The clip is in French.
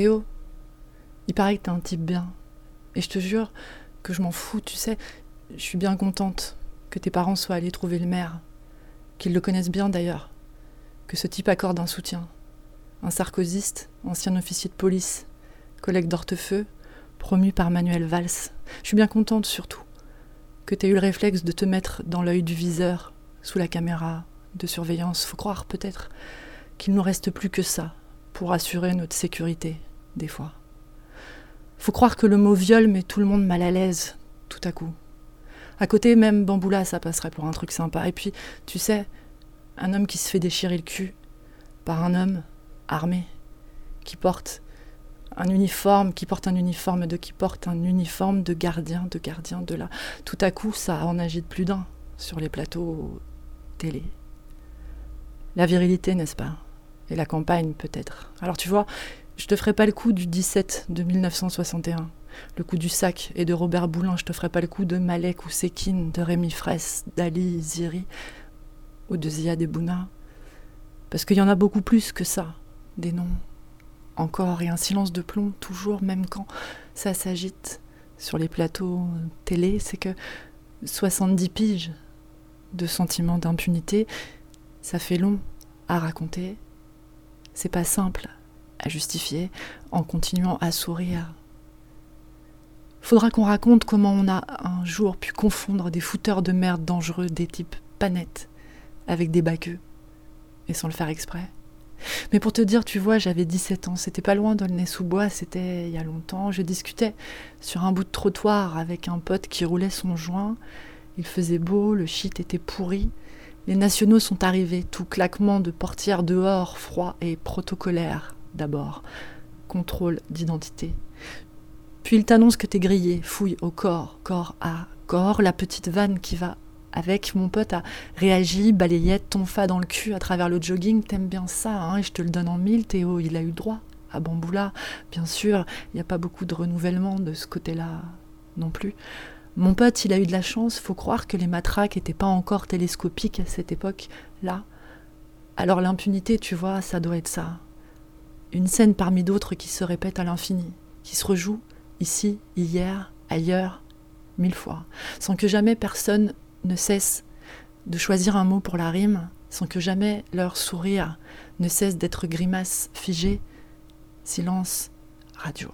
Théo, il paraît que t'es un type bien. Et je te jure que je m'en fous, tu sais. Je suis bien contente que tes parents soient allés trouver le maire. Qu'ils le connaissent bien d'ailleurs. Que ce type accorde un soutien. Un sarkoziste, ancien officier de police, collègue d'Hortefeux, promu par Manuel Valls. Je suis bien contente surtout que tu aies eu le réflexe de te mettre dans l'œil du viseur, sous la caméra de surveillance. Faut croire peut-être qu'il nous reste plus que ça pour assurer notre sécurité, des fois. Faut croire que le mot viol met tout le monde mal à l'aise, tout à coup. À côté, même Bamboula, ça passerait pour un truc sympa. Et puis, tu sais, un homme qui se fait déchirer le cul par un homme armé, qui porte un uniforme, qui porte un uniforme de qui porte un uniforme de gardien, de gardien de là. Tout à coup, ça en agite plus d'un sur les plateaux télé. La virilité, n'est-ce pas? Et la campagne, peut-être. Alors tu vois, je te ferai pas le coup du 17 de 1961, le coup du sac et de Robert Boulin, je te ferai pas le coup de Malek ou Sekine, de Rémi Fraisse, d'Ali Ziri ou de Ziad Bouna. Parce qu'il y en a beaucoup plus que ça, des noms, encore et un silence de plomb, toujours, même quand ça s'agite sur les plateaux télé, c'est que 70 piges de sentiments d'impunité, ça fait long à raconter, c'est pas simple à justifier en continuant à sourire. Faudra qu'on raconte comment on a un jour pu confondre des fouteurs de merde dangereux des types panettes avec des baqueux, et sans le faire exprès. Mais pour te dire, tu vois, j'avais 17 ans, c'était pas loin d'Aulnay-sous-Bois, c'était il y a longtemps. Je discutais sur un bout de trottoir avec un pote qui roulait son joint. Il faisait beau, le shit était pourri. Les nationaux sont arrivés, tout claquement de portières dehors, froid et protocolaire d'abord. Contrôle d'identité. Puis il t'annonce que t'es grillé, fouille au corps, corps à corps, la petite vanne qui va avec mon pote a réagi, balayette, ton fa dans le cul à travers le jogging, t'aimes bien ça, hein, et je te le donne en mille, Théo, il a eu droit à Bamboula, bien sûr, il n'y a pas beaucoup de renouvellement de ce côté-là non plus. Mon pote, il a eu de la chance, faut croire que les matraques n'étaient pas encore télescopiques à cette époque-là. Alors l'impunité, tu vois, ça doit être ça. Une scène parmi d'autres qui se répète à l'infini, qui se rejoue ici, hier, ailleurs, mille fois, sans que jamais personne ne cesse de choisir un mot pour la rime sans que jamais leur sourire ne cesse d'être grimace figée. Silence radio.